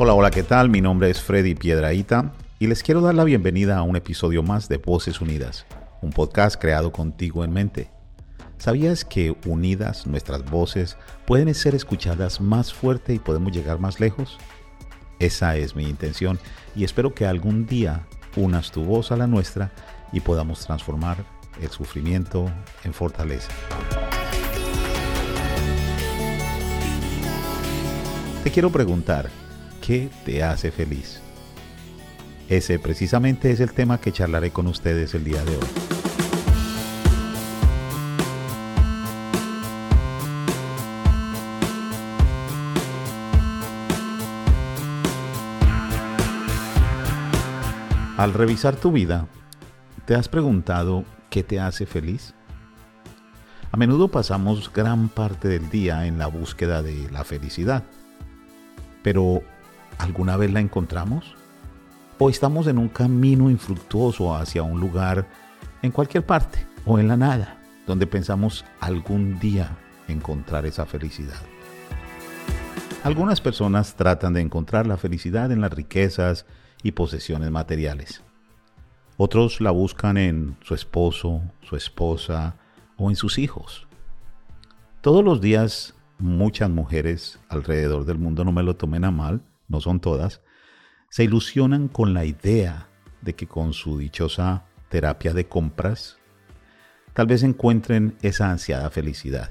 Hola, hola, ¿qué tal? Mi nombre es Freddy Piedraíta y les quiero dar la bienvenida a un episodio más de Voces Unidas, un podcast creado contigo en mente. ¿Sabías que unidas nuestras voces pueden ser escuchadas más fuerte y podemos llegar más lejos? Esa es mi intención y espero que algún día unas tu voz a la nuestra y podamos transformar el sufrimiento en fortaleza. Te quiero preguntar, ¿qué te hace feliz? Ese precisamente es el tema que charlaré con ustedes el día de hoy. Al revisar tu vida, ¿te has preguntado qué te hace feliz? A menudo pasamos gran parte del día en la búsqueda de la felicidad, pero ¿alguna vez la encontramos? ¿O estamos en un camino infructuoso hacia un lugar en cualquier parte o en la nada, donde pensamos algún día encontrar esa felicidad? Algunas personas tratan de encontrar la felicidad en las riquezas, y posesiones materiales. Otros la buscan en su esposo, su esposa o en sus hijos. Todos los días muchas mujeres alrededor del mundo, no me lo tomen a mal, no son todas, se ilusionan con la idea de que con su dichosa terapia de compras, tal vez encuentren esa ansiada felicidad.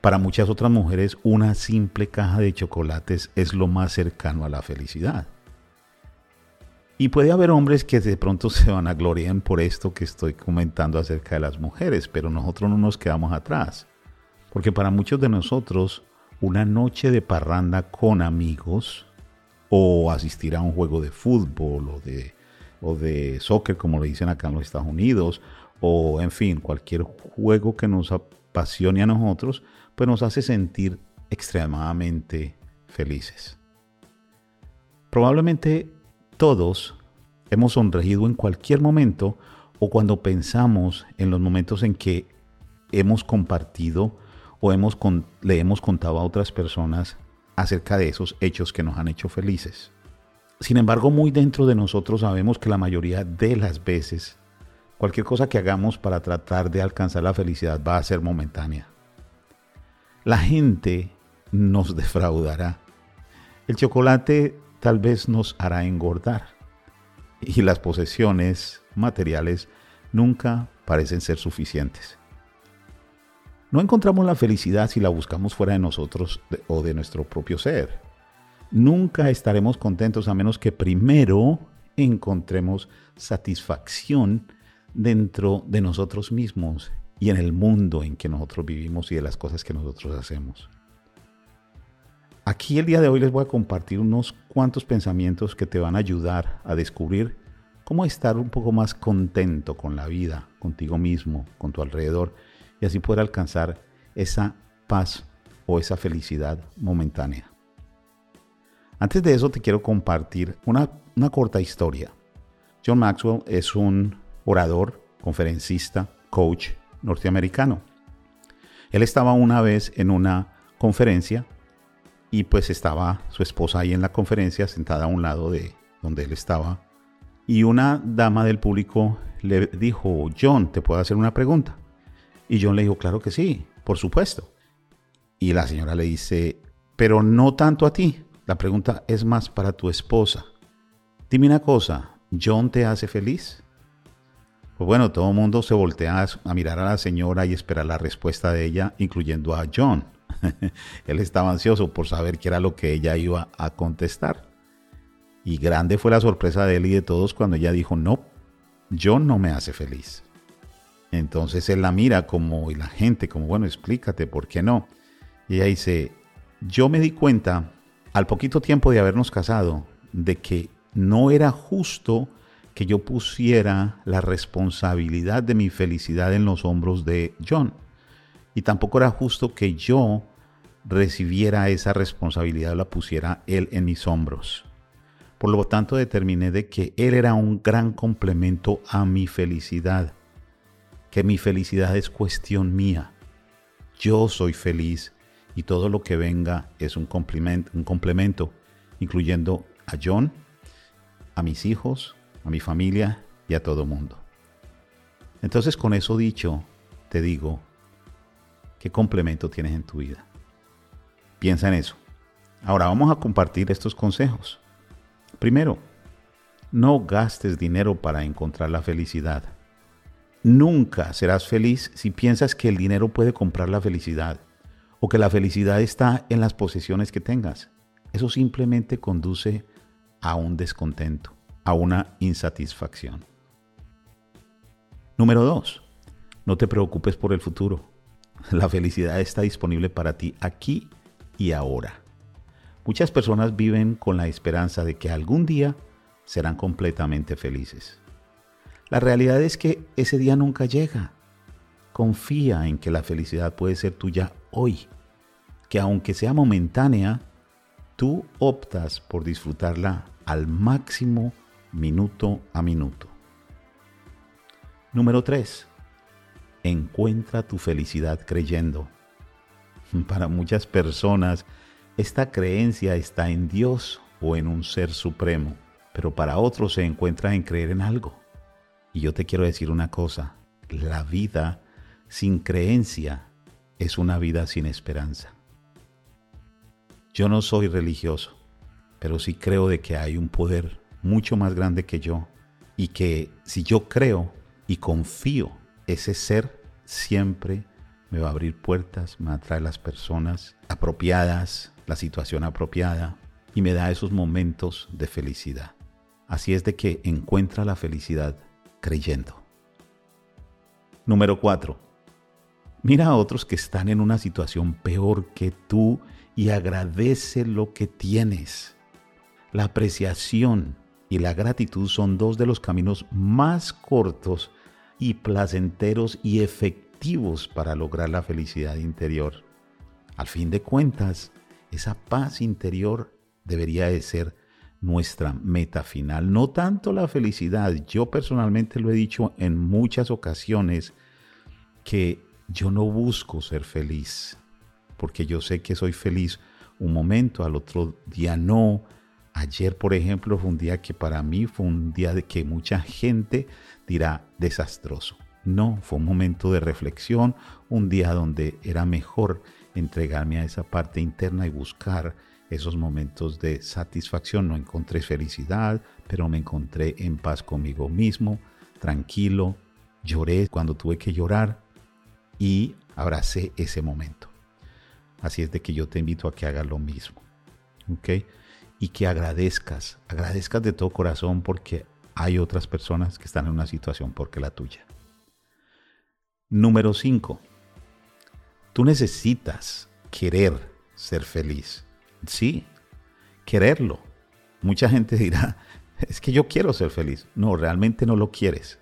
Para muchas otras mujeres, una simple caja de chocolates es lo más cercano a la felicidad. Y puede haber hombres que de pronto se van a gloriar por esto que estoy comentando acerca de las mujeres, pero nosotros no nos quedamos atrás. Porque para muchos de nosotros, una noche de parranda con amigos, o asistir a un juego de fútbol o de, o de soccer, como le dicen acá en los Estados Unidos, o en fin, cualquier juego que nos apasione a nosotros, pues nos hace sentir extremadamente felices. Probablemente todos hemos sonreído en cualquier momento o cuando pensamos en los momentos en que hemos compartido o hemos le hemos contado a otras personas acerca de esos hechos que nos han hecho felices. Sin embargo, muy dentro de nosotros sabemos que la mayoría de las veces cualquier cosa que hagamos para tratar de alcanzar la felicidad va a ser momentánea. La gente nos defraudará. El chocolate tal vez nos hará engordar. Y las posesiones materiales nunca parecen ser suficientes. No encontramos la felicidad si la buscamos fuera de nosotros o de nuestro propio ser. Nunca estaremos contentos a menos que primero encontremos satisfacción dentro de nosotros mismos y en el mundo en que nosotros vivimos y de las cosas que nosotros hacemos. Aquí el día de hoy les voy a compartir unos cuantos pensamientos que te van a ayudar a descubrir cómo estar un poco más contento con la vida, contigo mismo, con tu alrededor, y así poder alcanzar esa paz o esa felicidad momentánea. Antes de eso te quiero compartir una, una corta historia. John Maxwell es un orador, conferencista, coach norteamericano. Él estaba una vez en una conferencia y pues estaba su esposa ahí en la conferencia sentada a un lado de donde él estaba y una dama del público le dijo, John, ¿te puedo hacer una pregunta? Y John le dijo, claro que sí, por supuesto. Y la señora le dice, pero no tanto a ti, la pregunta es más para tu esposa. Dime una cosa, ¿John te hace feliz? Pues bueno, todo el mundo se voltea a mirar a la señora y espera la respuesta de ella, incluyendo a John. Él estaba ansioso por saber qué era lo que ella iba a contestar. Y grande fue la sorpresa de él y de todos cuando ella dijo, no, yo no me hace feliz. Entonces él la mira como, y la gente como, bueno, explícate, ¿por qué no? Y ella dice, yo me di cuenta al poquito tiempo de habernos casado de que no era justo que yo pusiera la responsabilidad de mi felicidad en los hombros de John y tampoco era justo que yo recibiera esa responsabilidad, la pusiera él en mis hombros. Por lo tanto, determiné de que él era un gran complemento a mi felicidad, que mi felicidad es cuestión mía. Yo soy feliz y todo lo que venga es un complemento, un complemento, incluyendo a John, a mis hijos, a mi familia y a todo mundo. Entonces con eso dicho, te digo, ¿qué complemento tienes en tu vida? Piensa en eso. Ahora vamos a compartir estos consejos. Primero, no gastes dinero para encontrar la felicidad. Nunca serás feliz si piensas que el dinero puede comprar la felicidad o que la felicidad está en las posesiones que tengas. Eso simplemente conduce a un descontento, a una insatisfacción. Número dos, no te preocupes por el futuro. La felicidad está disponible para ti aquí y ahora. Muchas personas viven con la esperanza de que algún día serán completamente felices. La realidad es que ese día nunca llega. Confía en que la felicidad puede ser tuya hoy, que aunque sea momentánea, tú optas por disfrutarla al máximo minuto a minuto. Número 3. Encuentra tu felicidad creyendo. Para muchas personas, esta creencia está en Dios o en un ser supremo, pero para otros se encuentra en creer en algo. Y yo te quiero decir una cosa, la vida sin creencia es una vida sin esperanza. Yo no soy religioso, pero sí creo de que hay un poder mucho más grande que yo y que si yo creo y confío, ese ser siempre me va a abrir puertas, me va a las personas apropiadas, la situación apropiada y me da esos momentos de felicidad. Así es de que encuentra la felicidad creyendo. Número 4. Mira a otros que están en una situación peor que tú y agradece lo que tienes. La apreciación y la gratitud son dos de los caminos más cortos y placenteros y efectivos para lograr la felicidad interior. Al fin de cuentas, esa paz interior debería de ser nuestra meta final, no tanto la felicidad. Yo personalmente lo he dicho en muchas ocasiones que yo no busco ser feliz, porque yo sé que soy feliz un momento, al otro día no. Ayer, por ejemplo, fue un día que para mí fue un día de que mucha gente dirá desastroso. No, fue un momento de reflexión, un día donde era mejor entregarme a esa parte interna y buscar esos momentos de satisfacción. No encontré felicidad, pero me encontré en paz conmigo mismo, tranquilo. Lloré cuando tuve que llorar y abracé ese momento. Así es de que yo te invito a que hagas lo mismo. ¿Ok? Y que agradezcas, agradezcas de todo corazón porque hay otras personas que están en una situación porque la tuya. Número 5. Tú necesitas querer ser feliz. Sí, quererlo. Mucha gente dirá, es que yo quiero ser feliz. No, realmente no lo quieres.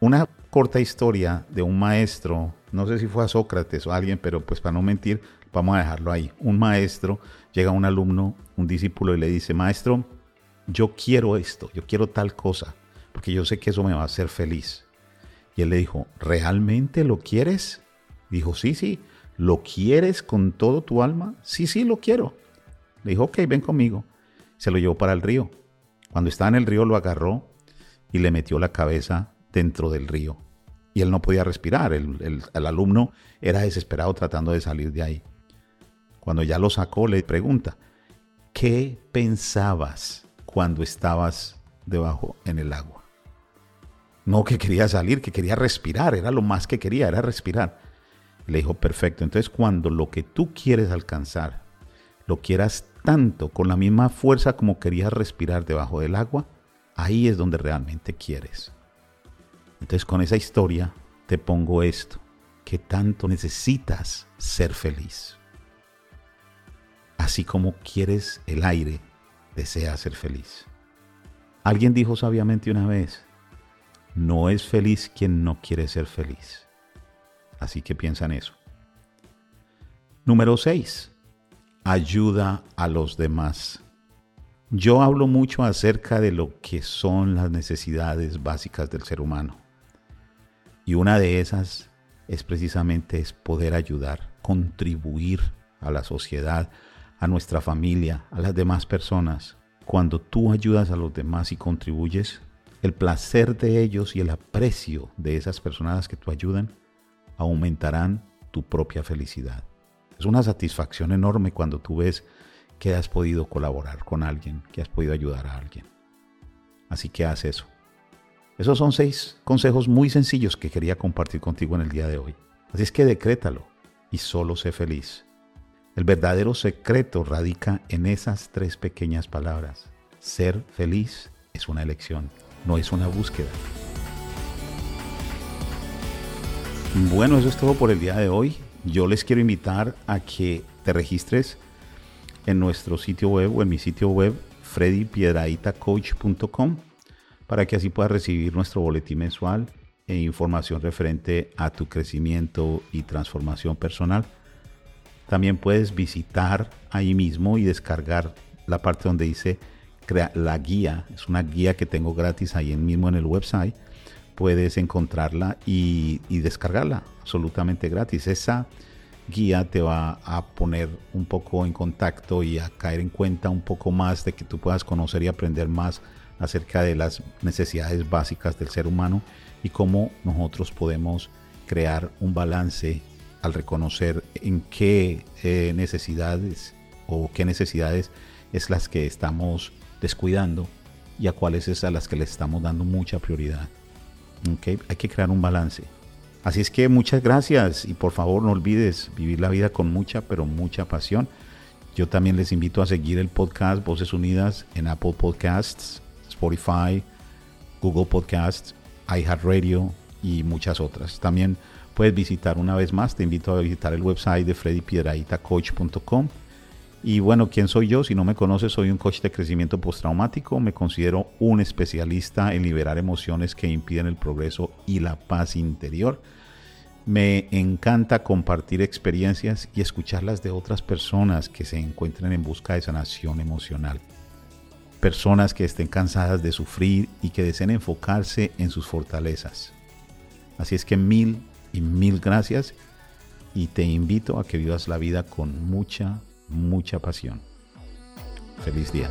Una corta historia de un maestro, no sé si fue a Sócrates o a alguien, pero pues para no mentir, vamos a dejarlo ahí. Un maestro llega a un alumno, un discípulo y le dice, maestro, yo quiero esto, yo quiero tal cosa, porque yo sé que eso me va a hacer feliz. Y él le dijo, ¿realmente lo quieres? Dijo, sí, sí, ¿lo quieres con todo tu alma? Sí, sí, lo quiero. Le dijo, ok, ven conmigo. Se lo llevó para el río. Cuando estaba en el río lo agarró y le metió la cabeza dentro del río. Y él no podía respirar. El, el alumno era desesperado tratando de salir de ahí. Cuando ya lo sacó, le pregunta, ¿qué pensabas cuando estabas debajo en el agua? No que quería salir, que quería respirar, era lo más que quería, era respirar. Le dijo, perfecto. Entonces cuando lo que tú quieres alcanzar, lo quieras tanto, con la misma fuerza como querías respirar debajo del agua, ahí es donde realmente quieres. Entonces con esa historia te pongo esto, que tanto necesitas ser feliz. Así como quieres el aire, deseas ser feliz. Alguien dijo sabiamente una vez, no es feliz quien no quiere ser feliz Así que piensa en eso. Número 6. Ayuda a los demás. Yo hablo mucho acerca de lo que son las necesidades básicas del ser humano. Y una de esas es precisamente es poder ayudar, contribuir a la sociedad, a nuestra familia, a las demás personas. Cuando tú ayudas a los demás y contribuyes, el placer de ellos y el aprecio de esas personas que tú ayudan aumentarán tu propia felicidad. Es una satisfacción enorme cuando tú ves que has podido colaborar con alguien, que has podido ayudar a alguien. Así que haz eso. Esos son seis consejos muy sencillos que quería compartir contigo en el día de hoy. Así es que decrétalo y solo sé feliz. El verdadero secreto radica en esas tres pequeñas palabras. Ser feliz es una elección, no es una búsqueda. Bueno, eso es todo por el día de hoy. Yo les quiero invitar a que te registres en nuestro sitio web o en mi sitio web freddypiedraitacoach.com para que así puedas recibir nuestro boletín mensual e información referente a tu crecimiento y transformación personal. También puedes visitar ahí mismo y descargar la parte donde dice la guía. Es una guía que tengo gratis ahí mismo en el website. Puedes encontrarla y, y descargarla absolutamente gratis. Esa guía te va a poner un poco en contacto y a caer en cuenta un poco más de que tú puedas conocer y aprender más acerca de las necesidades básicas del ser humano y cómo nosotros podemos crear un balance al reconocer en qué eh, necesidades o qué necesidades es las que estamos descuidando y a cuáles es a las que le estamos dando mucha prioridad. ¿Okay? Hay que crear un balance. Así es que muchas gracias y por favor no olvides vivir la vida con mucha, pero mucha pasión. Yo también les invito a seguir el podcast Voces Unidas en Apple Podcasts, Spotify, Google Podcasts, iHeartRadio y muchas otras. También puedes visitar una vez más, te invito a visitar el website de freddypiedraitacoach.com. Y bueno, ¿quién soy yo? Si no me conoces, soy un coach de crecimiento postraumático. Me considero un especialista en liberar emociones que impiden el progreso y la paz interior. Me encanta compartir experiencias y escucharlas de otras personas que se encuentren en busca de sanación emocional. Personas que estén cansadas de sufrir y que deseen enfocarse en sus fortalezas. Así es que mil y mil gracias y te invito a que vivas la vida con mucha mucha pasión. Feliz día.